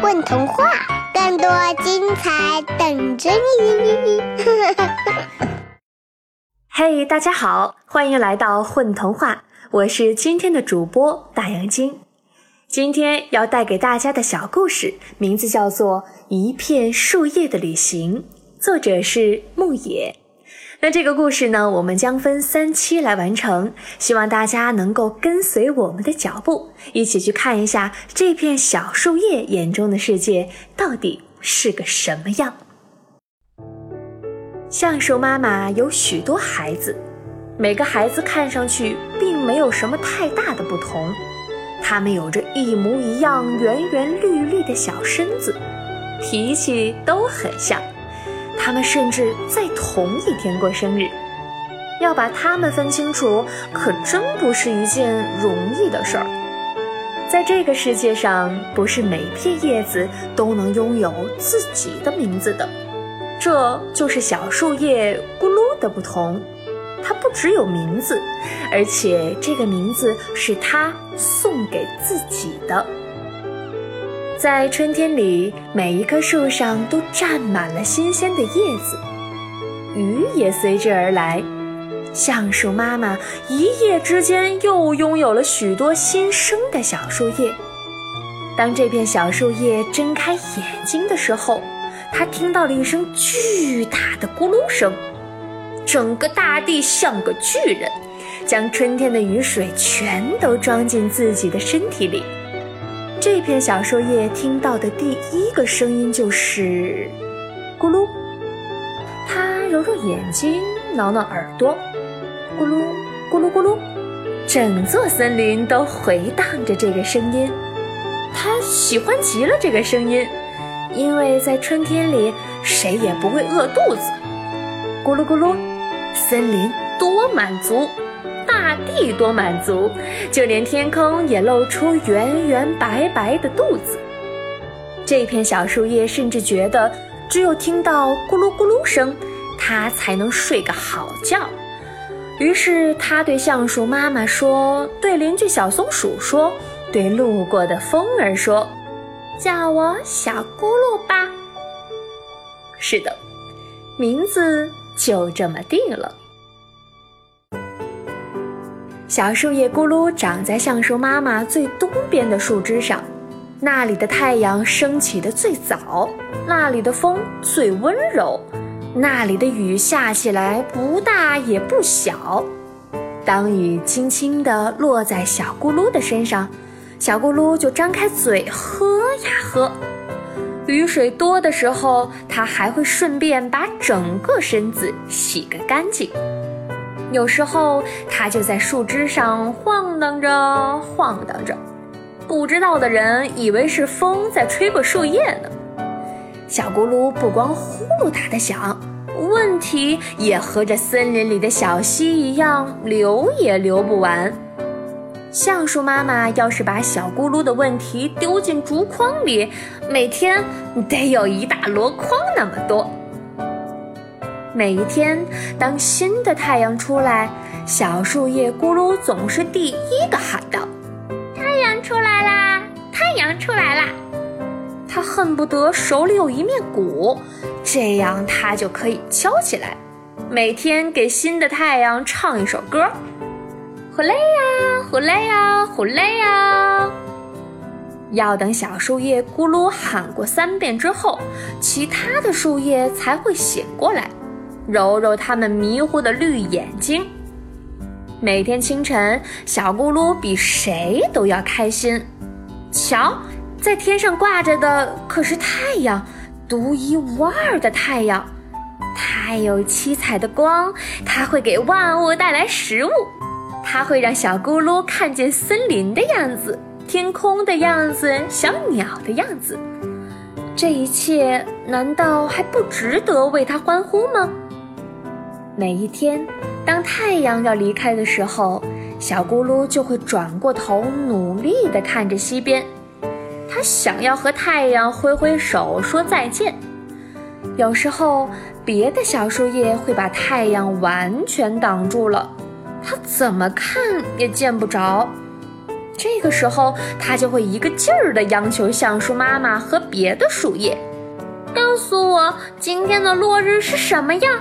混童话，更多精彩等着你！嘿，大家好，欢迎来到混童话，我是今天的主播大杨晶。今天要带给大家的小故事，名字叫做《一片树叶的旅行》，作者是牧野。那这个故事呢，我们将分三期来完成，希望大家能够跟随我们的脚步，一起去看一下这片小树叶眼中的世界到底是个什么样。橡树妈妈有许多孩子，每个孩子看上去并没有什么太大的不同，他们有着一模一样圆圆绿绿的小身子，脾气都很像。他们甚至在同一天过生日，要把他们分清楚，可真不是一件容易的事儿。在这个世界上，不是每片叶子都能拥有自己的名字的，这就是小树叶咕噜的不同。它不只有名字，而且这个名字是它送给自己的。在春天里，每一棵树上都站满了新鲜的叶子，雨也随之而来。橡树妈妈一夜之间又拥有了许多新生的小树叶。当这片小树叶睁开眼睛的时候，它听到了一声巨大的咕噜声，整个大地像个巨人，将春天的雨水全都装进自己的身体里。这片小树叶听到的第一个声音就是“咕噜”，它揉揉眼睛，挠挠耳朵，“咕噜咕噜咕噜”，整座森林都回荡着这个声音。它喜欢极了这个声音，因为在春天里，谁也不会饿肚子。咕噜咕噜，森林多满足。地多满足，就连天空也露出圆圆白白的肚子。这片小树叶甚至觉得，只有听到咕噜咕噜声，它才能睡个好觉。于是，它对橡树妈妈说，对邻居小松鼠说，对路过的风儿说：“叫我小咕噜吧。”是的，名字就这么定了。小树叶咕噜长在橡树妈妈最东边的树枝上，那里的太阳升起的最早，那里的风最温柔，那里的雨下起来不大也不小。当雨轻轻地落在小咕噜的身上，小咕噜就张开嘴喝呀喝。雨水多的时候，它还会顺便把整个身子洗个干净。有时候，它就在树枝上晃荡着，晃荡着，不知道的人以为是风在吹过树叶呢。小咕噜不光呼噜它的响，问题也和这森林里的小溪一样，流也流不完。橡树妈妈要是把小咕噜的问题丢进竹筐里，每天得有一大箩筐那么多。每一天，当新的太阳出来，小树叶咕噜总是第一个喊道：“太阳出来啦！太阳出来啦！”他恨不得手里有一面鼓，这样他就可以敲起来，每天给新的太阳唱一首歌：“呼嘞呀，呼嘞呀，呼嘞呀。”要等小树叶咕噜喊过三遍之后，其他的树叶才会醒过来。揉揉它们迷糊的绿眼睛。每天清晨，小咕噜比谁都要开心。瞧，在天上挂着的可是太阳，独一无二的太阳。它有七彩的光，它会给万物带来食物，它会让小咕噜看见森林的样子、天空的样子、小鸟的样子。这一切难道还不值得为它欢呼吗？每一天，当太阳要离开的时候，小咕噜就会转过头，努力地看着西边。它想要和太阳挥挥手说再见。有时候，别的小树叶会把太阳完全挡住了，它怎么看也见不着。这个时候，它就会一个劲儿地央求橡树妈妈和别的树叶，告诉我今天的落日是什么样？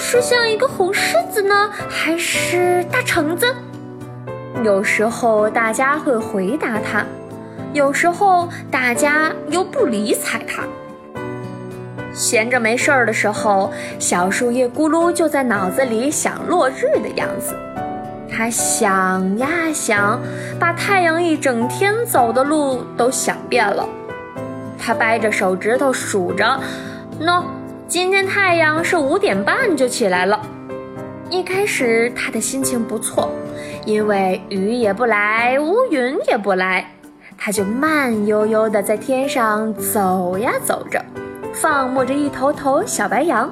是像一个红柿子呢，还是大橙子？有时候大家会回答它，有时候大家又不理睬它。闲着没事儿的时候，小树叶咕噜就在脑子里想落日的样子。他想呀想，把太阳一整天走的路都想遍了。他掰着手指头数着，喏，今天太阳是五点半就起来了。一开始他的心情不错，因为雨也不来，乌云也不来，他就慢悠悠地在天上走呀走着，放牧着一头头小白羊。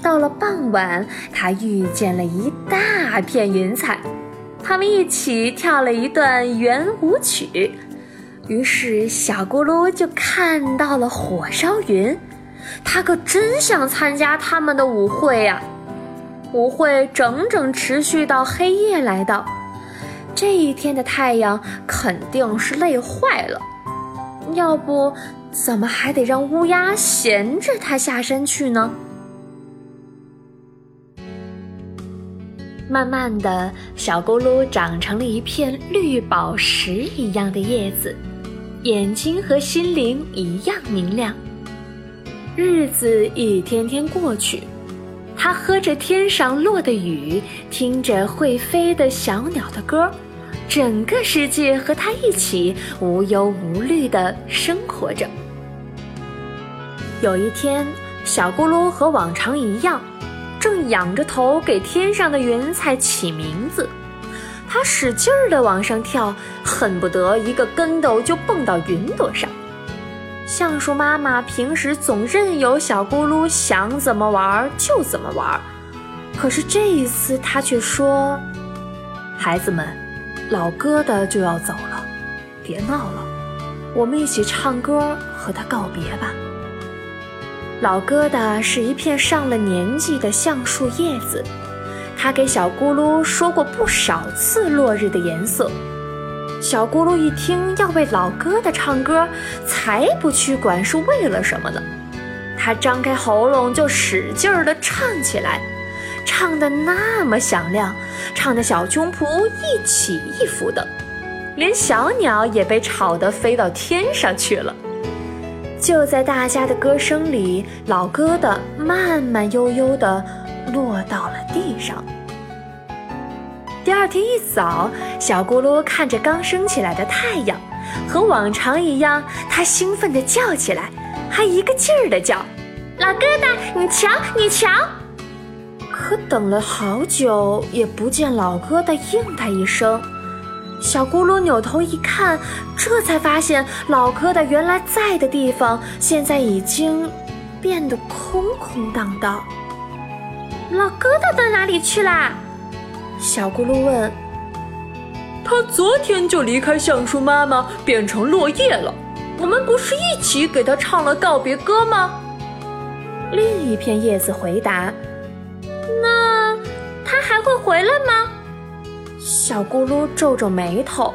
到了傍晚，他遇见了一大片云彩，他们一起跳了一段圆舞曲，于是小咕噜就看到了火烧云。他可真想参加他们的舞会呀！舞会整整持续到黑夜来到，这一天的太阳肯定是累坏了，要不怎么还得让乌鸦衔着它下山去呢？慢慢的小咕噜长成了一片绿宝石一样的叶子，眼睛和心灵一样明亮。日子一天天过去，它喝着天上落的雨，听着会飞的小鸟的歌，整个世界和它一起无忧无虑地生活着。有一天，小咕噜和往常一样。正仰着头给天上的云彩起名字，他使劲儿地往上跳，恨不得一个跟斗就蹦到云朵上。橡树妈妈平时总任由小咕噜想怎么玩就怎么玩，可是这一次她却说：“孩子们，老疙瘩就要走了，别闹了，我们一起唱歌和他告别吧。”老疙瘩是一片上了年纪的橡树叶子，他给小咕噜说过不少次落日的颜色。小咕噜一听要为老疙瘩唱歌，才不去管是为了什么呢。他张开喉咙就使劲儿地唱起来，唱得那么响亮，唱得小胸脯一起一伏的，连小鸟也被吵得飞到天上去了。就在大家的歌声里，老疙瘩慢慢悠悠地落到了地上。第二天一早，小咕噜看着刚升起来的太阳，和往常一样，他兴奋地叫起来，还一个劲儿地叫：“老疙瘩，你瞧，你瞧！”可等了好久，也不见老疙瘩应他一声。小咕噜扭头一看，这才发现老疙瘩原来在的地方，现在已经变得空空荡荡。老疙瘩到哪里去啦？小咕噜问。他昨天就离开橡树妈妈，变成落叶了。我们不是一起给他唱了告别歌吗？另一片叶子回答。那他还会回来吗？小咕噜皱皱眉头，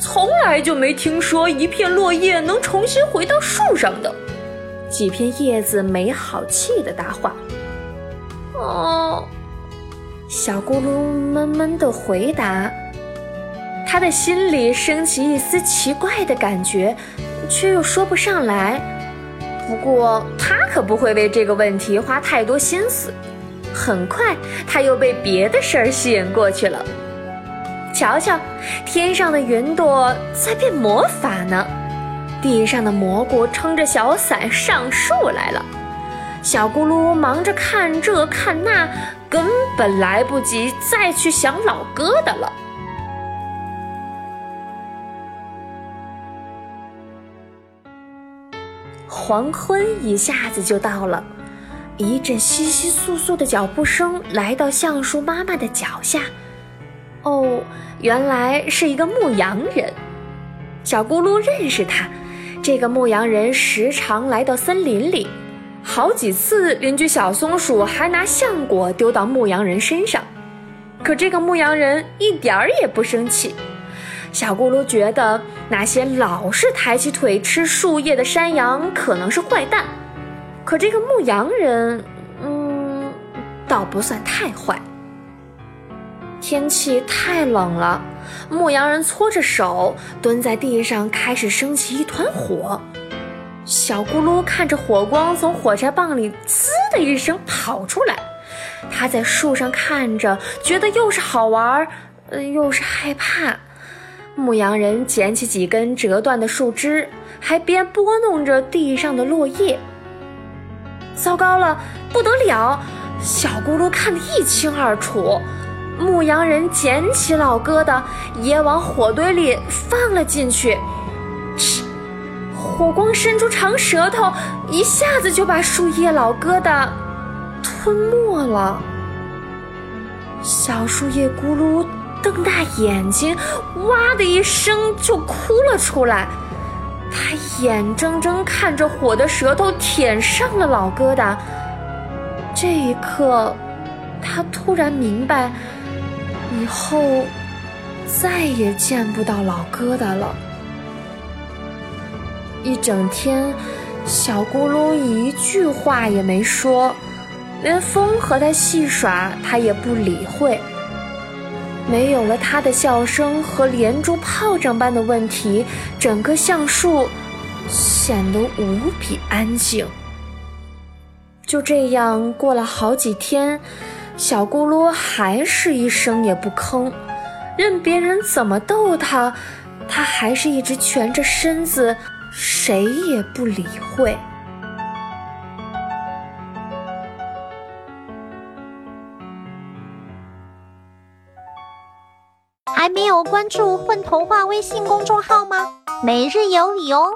从来就没听说一片落叶能重新回到树上的。几片叶子没好气的答话。哦，小咕噜闷闷的回答，他的心里升起一丝奇怪的感觉，却又说不上来。不过他可不会为这个问题花太多心思。很快，他又被别的事儿吸引过去了。瞧瞧，天上的云朵在变魔法呢，地上的蘑菇撑着小伞上树来了。小咕噜忙着看这看那，根本来不及再去想老疙瘩了。黄昏一下子就到了，一阵窸窸窣窣的脚步声来到橡树妈妈的脚下。哦，原来是一个牧羊人。小咕噜认识他。这个牧羊人时常来到森林里，好几次邻居小松鼠还拿橡果丢到牧羊人身上。可这个牧羊人一点儿也不生气。小咕噜觉得那些老是抬起腿吃树叶的山羊可能是坏蛋，可这个牧羊人，嗯，倒不算太坏。天气太冷了，牧羊人搓着手蹲在地上，开始升起一团火。小咕噜看着火光从火柴棒里“滋”的一声跑出来，他在树上看着，觉得又是好玩，呃，又是害怕。牧羊人捡起几根折断的树枝，还边拨弄着地上的落叶。糟糕了，不得了！小咕噜看得一清二楚。牧羊人捡起老疙瘩，也往火堆里放了进去。嗤！火光伸出长舌头，一下子就把树叶老疙瘩吞没了。小树叶咕噜瞪大眼睛，哇的一声就哭了出来。他眼睁睁看着火的舌头舔上了老疙瘩。这一刻，他突然明白，以后再也见不到老疙瘩了。一整天，小咕噜一句话也没说，连风和它戏耍，它也不理会。没有了它的笑声和连珠炮仗般的问题，整个橡树显得无比安静。就这样过了好几天，小咕噜还是一声也不吭，任别人怎么逗它，它还是一直蜷着身子。谁也不理会。还没有关注“混童话”微信公众号吗？每日有礼哦！